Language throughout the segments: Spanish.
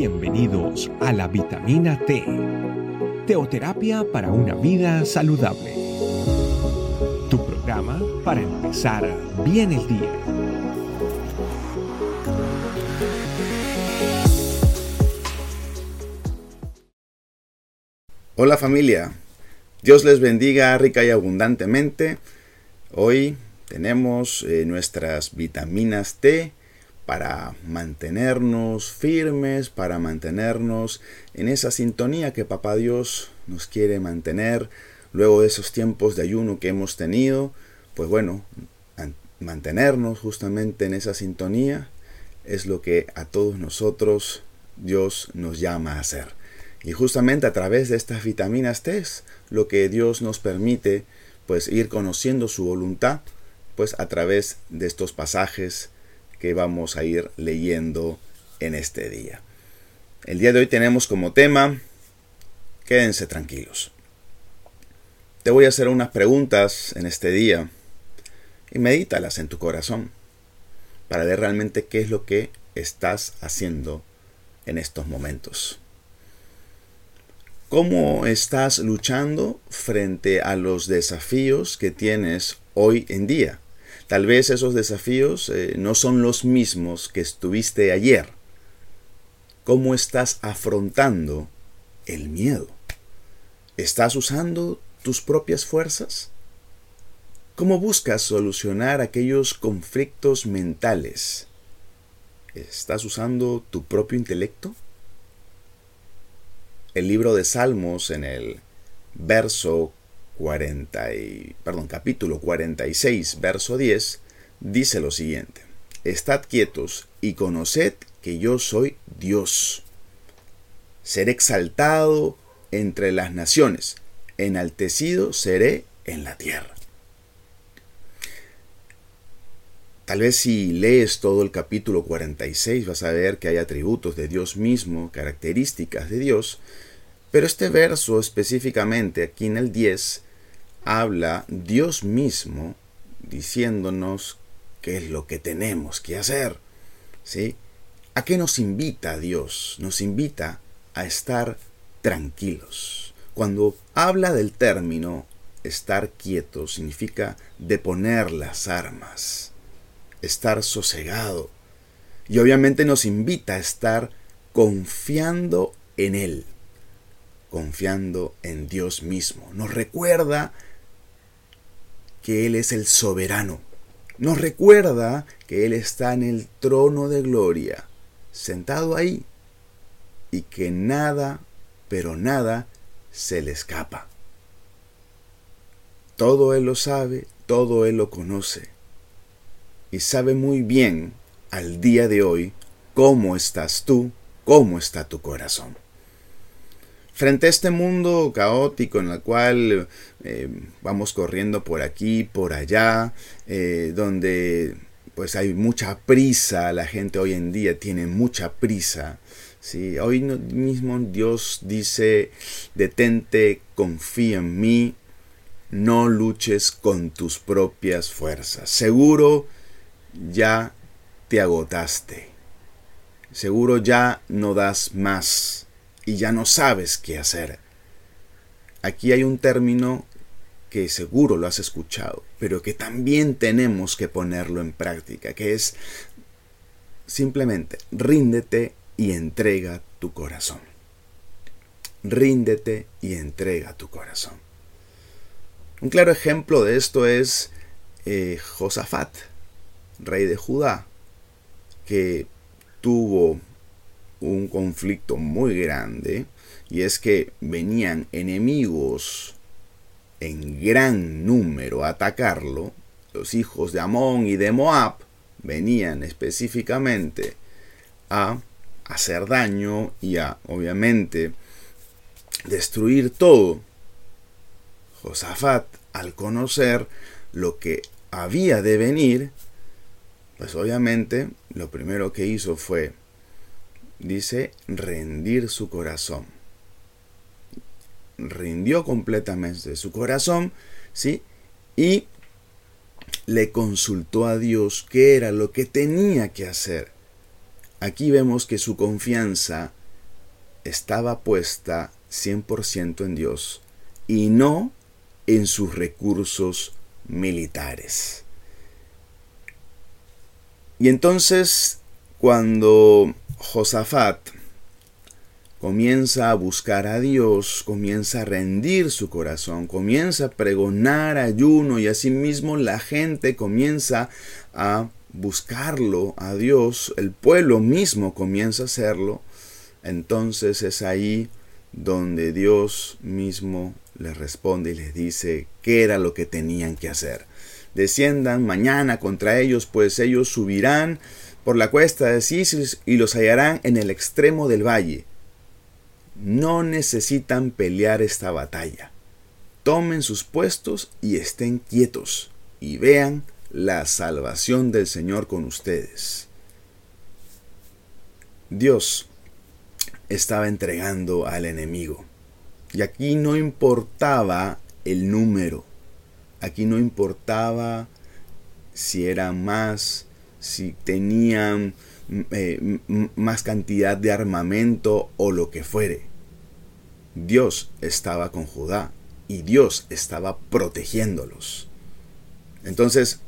Bienvenidos a la vitamina T, teoterapia para una vida saludable. Tu programa para empezar bien el día. Hola familia, Dios les bendiga rica y abundantemente. Hoy tenemos eh, nuestras vitaminas T para mantenernos firmes, para mantenernos en esa sintonía que Papá Dios nos quiere mantener luego de esos tiempos de ayuno que hemos tenido. Pues bueno, mantenernos justamente en esa sintonía es lo que a todos nosotros Dios nos llama a hacer. Y justamente a través de estas vitaminas T lo que Dios nos permite pues ir conociendo su voluntad pues a través de estos pasajes que vamos a ir leyendo en este día. El día de hoy tenemos como tema, quédense tranquilos. Te voy a hacer unas preguntas en este día y medítalas en tu corazón para ver realmente qué es lo que estás haciendo en estos momentos. ¿Cómo estás luchando frente a los desafíos que tienes hoy en día? Tal vez esos desafíos eh, no son los mismos que estuviste ayer. ¿Cómo estás afrontando el miedo? ¿Estás usando tus propias fuerzas? ¿Cómo buscas solucionar aquellos conflictos mentales? ¿Estás usando tu propio intelecto? El libro de Salmos en el verso 40 y, perdón, capítulo 46, verso 10, dice lo siguiente: Estad quietos y conoced que yo soy Dios. Seré exaltado entre las naciones, enaltecido seré en la tierra. Tal vez si lees todo el capítulo 46 vas a ver que hay atributos de Dios mismo, características de Dios, pero este verso específicamente aquí en el 10 habla Dios mismo diciéndonos qué es lo que tenemos que hacer. ¿Sí? ¿A qué nos invita Dios? Nos invita a estar tranquilos. Cuando habla del término estar quieto significa deponer las armas, estar sosegado. Y obviamente nos invita a estar confiando en Él, confiando en Dios mismo. Nos recuerda que Él es el soberano. Nos recuerda que Él está en el trono de gloria, sentado ahí, y que nada, pero nada, se le escapa. Todo Él lo sabe, todo Él lo conoce, y sabe muy bien al día de hoy cómo estás tú, cómo está tu corazón. Frente a este mundo caótico en el cual eh, vamos corriendo por aquí, por allá, eh, donde pues hay mucha prisa, la gente hoy en día tiene mucha prisa. ¿sí? Hoy mismo Dios dice, detente, confía en mí, no luches con tus propias fuerzas. Seguro ya te agotaste. Seguro ya no das más y ya no sabes qué hacer. Aquí hay un término que seguro lo has escuchado, pero que también tenemos que ponerlo en práctica, que es simplemente ríndete y entrega tu corazón. Ríndete y entrega tu corazón. Un claro ejemplo de esto es eh, Josafat, rey de Judá, que tuvo un conflicto muy grande y es que venían enemigos en gran número a atacarlo, los hijos de Amón y de Moab venían específicamente a hacer daño y a, obviamente, destruir todo. Josafat, al conocer lo que había de venir, pues obviamente lo primero que hizo fue dice rendir su corazón. Rindió completamente su corazón, ¿sí? Y le consultó a Dios qué era lo que tenía que hacer. Aquí vemos que su confianza estaba puesta 100% en Dios y no en sus recursos militares. Y entonces, cuando Josafat comienza a buscar a Dios, comienza a rendir su corazón, comienza a pregonar ayuno y asimismo la gente comienza a buscarlo a Dios, el pueblo mismo comienza a hacerlo, entonces es ahí donde Dios mismo les responde y les dice qué era lo que tenían que hacer. Desciendan mañana contra ellos, pues ellos subirán por la cuesta de Sisis y los hallarán en el extremo del valle. No necesitan pelear esta batalla. Tomen sus puestos y estén quietos y vean la salvación del Señor con ustedes. Dios estaba entregando al enemigo. Y aquí no importaba el número. Aquí no importaba si eran más, si tenían eh, más cantidad de armamento o lo que fuere. Dios estaba con Judá y Dios estaba protegiéndolos. Entonces,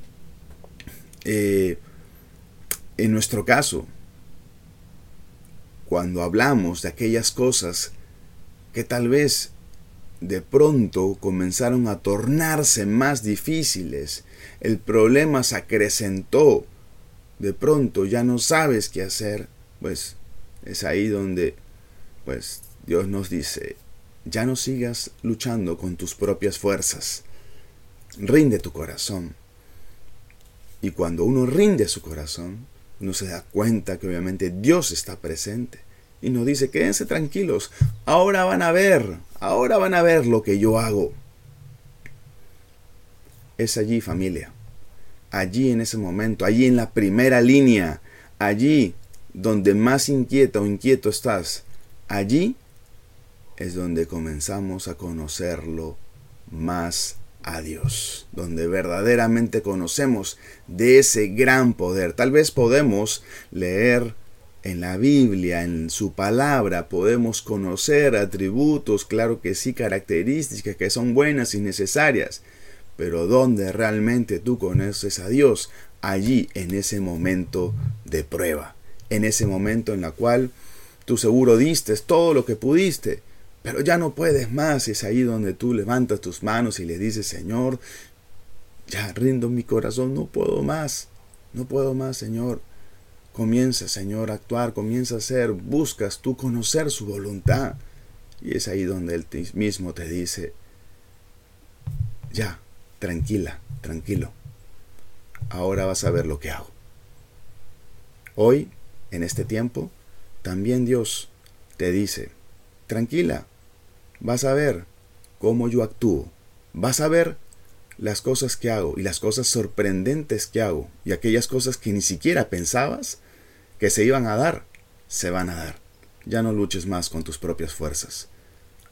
eh, en nuestro caso, cuando hablamos de aquellas cosas que tal vez de pronto comenzaron a tornarse más difíciles, el problema se acrecentó, de pronto ya no sabes qué hacer, pues es ahí donde pues Dios nos dice, ya no sigas luchando con tus propias fuerzas, rinde tu corazón, y cuando uno rinde su corazón, uno se da cuenta que obviamente Dios está presente. Y nos dice, quédense tranquilos, ahora van a ver, ahora van a ver lo que yo hago. Es allí familia, allí en ese momento, allí en la primera línea, allí donde más inquieta o inquieto estás, allí es donde comenzamos a conocerlo más a Dios, donde verdaderamente conocemos de ese gran poder. Tal vez podemos leer en la Biblia, en su palabra, podemos conocer atributos, claro que sí, características que son buenas y necesarias, pero donde realmente tú conoces a Dios, allí en ese momento de prueba, en ese momento en la cual tú seguro diste todo lo que pudiste, pero ya no puedes más. Es ahí donde tú levantas tus manos y le dices, Señor, ya rindo mi corazón, no puedo más. No puedo más, Señor. Comienza, Señor, a actuar, comienza a hacer, buscas tú conocer su voluntad. Y es ahí donde Él mismo te dice, ya, tranquila, tranquilo. Ahora vas a ver lo que hago. Hoy, en este tiempo, también Dios te dice, tranquila, vas a ver cómo yo actúo, vas a ver las cosas que hago y las cosas sorprendentes que hago y aquellas cosas que ni siquiera pensabas que se iban a dar, se van a dar. Ya no luches más con tus propias fuerzas.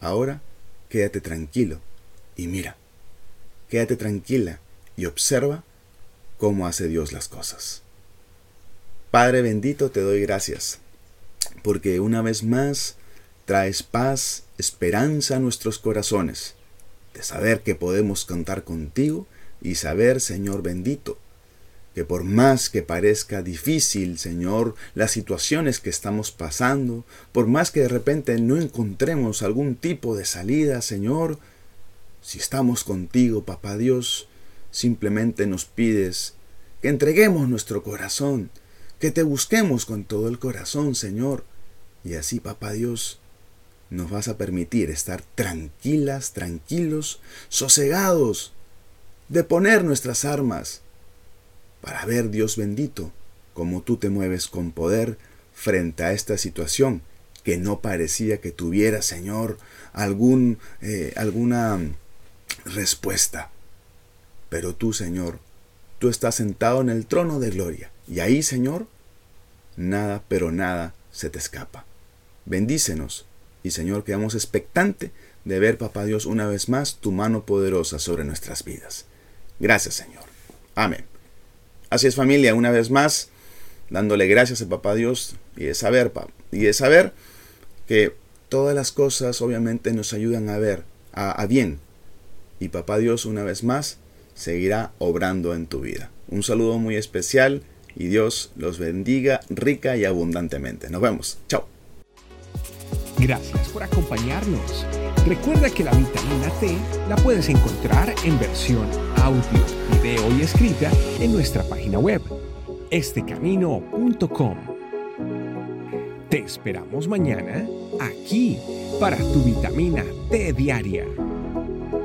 Ahora quédate tranquilo y mira, quédate tranquila y observa cómo hace Dios las cosas. Padre bendito, te doy gracias, porque una vez más traes paz, esperanza a nuestros corazones, de saber que podemos contar contigo y saber, Señor bendito, que por más que parezca difícil, Señor, las situaciones que estamos pasando, por más que de repente no encontremos algún tipo de salida, Señor, si estamos contigo, Papá Dios, simplemente nos pides que entreguemos nuestro corazón, que te busquemos con todo el corazón, Señor, y así, Papá Dios, nos vas a permitir estar tranquilas, tranquilos, sosegados, de poner nuestras armas, para ver, Dios bendito, cómo tú te mueves con poder frente a esta situación que no parecía que tuviera, Señor, algún, eh, alguna respuesta. Pero tú, Señor, tú estás sentado en el trono de gloria. Y ahí, Señor, nada, pero nada se te escapa. Bendícenos y Señor, quedamos expectante de ver, Papá Dios, una vez más tu mano poderosa sobre nuestras vidas. Gracias, Señor. Amén. Así es, familia, una vez más, dándole gracias a Papá Dios y de saber, y de saber que todas las cosas obviamente nos ayudan a ver a, bien. Y papá Dios una vez más seguirá obrando en tu vida. Un saludo muy especial y Dios los bendiga rica y abundantemente. Nos vemos. Chao. Gracias por acompañarnos. Recuerda que la vitamina T la puedes encontrar en versión audio, video y escrita en nuestra página web, estecamino.com. Te esperamos mañana aquí para tu vitamina T diaria.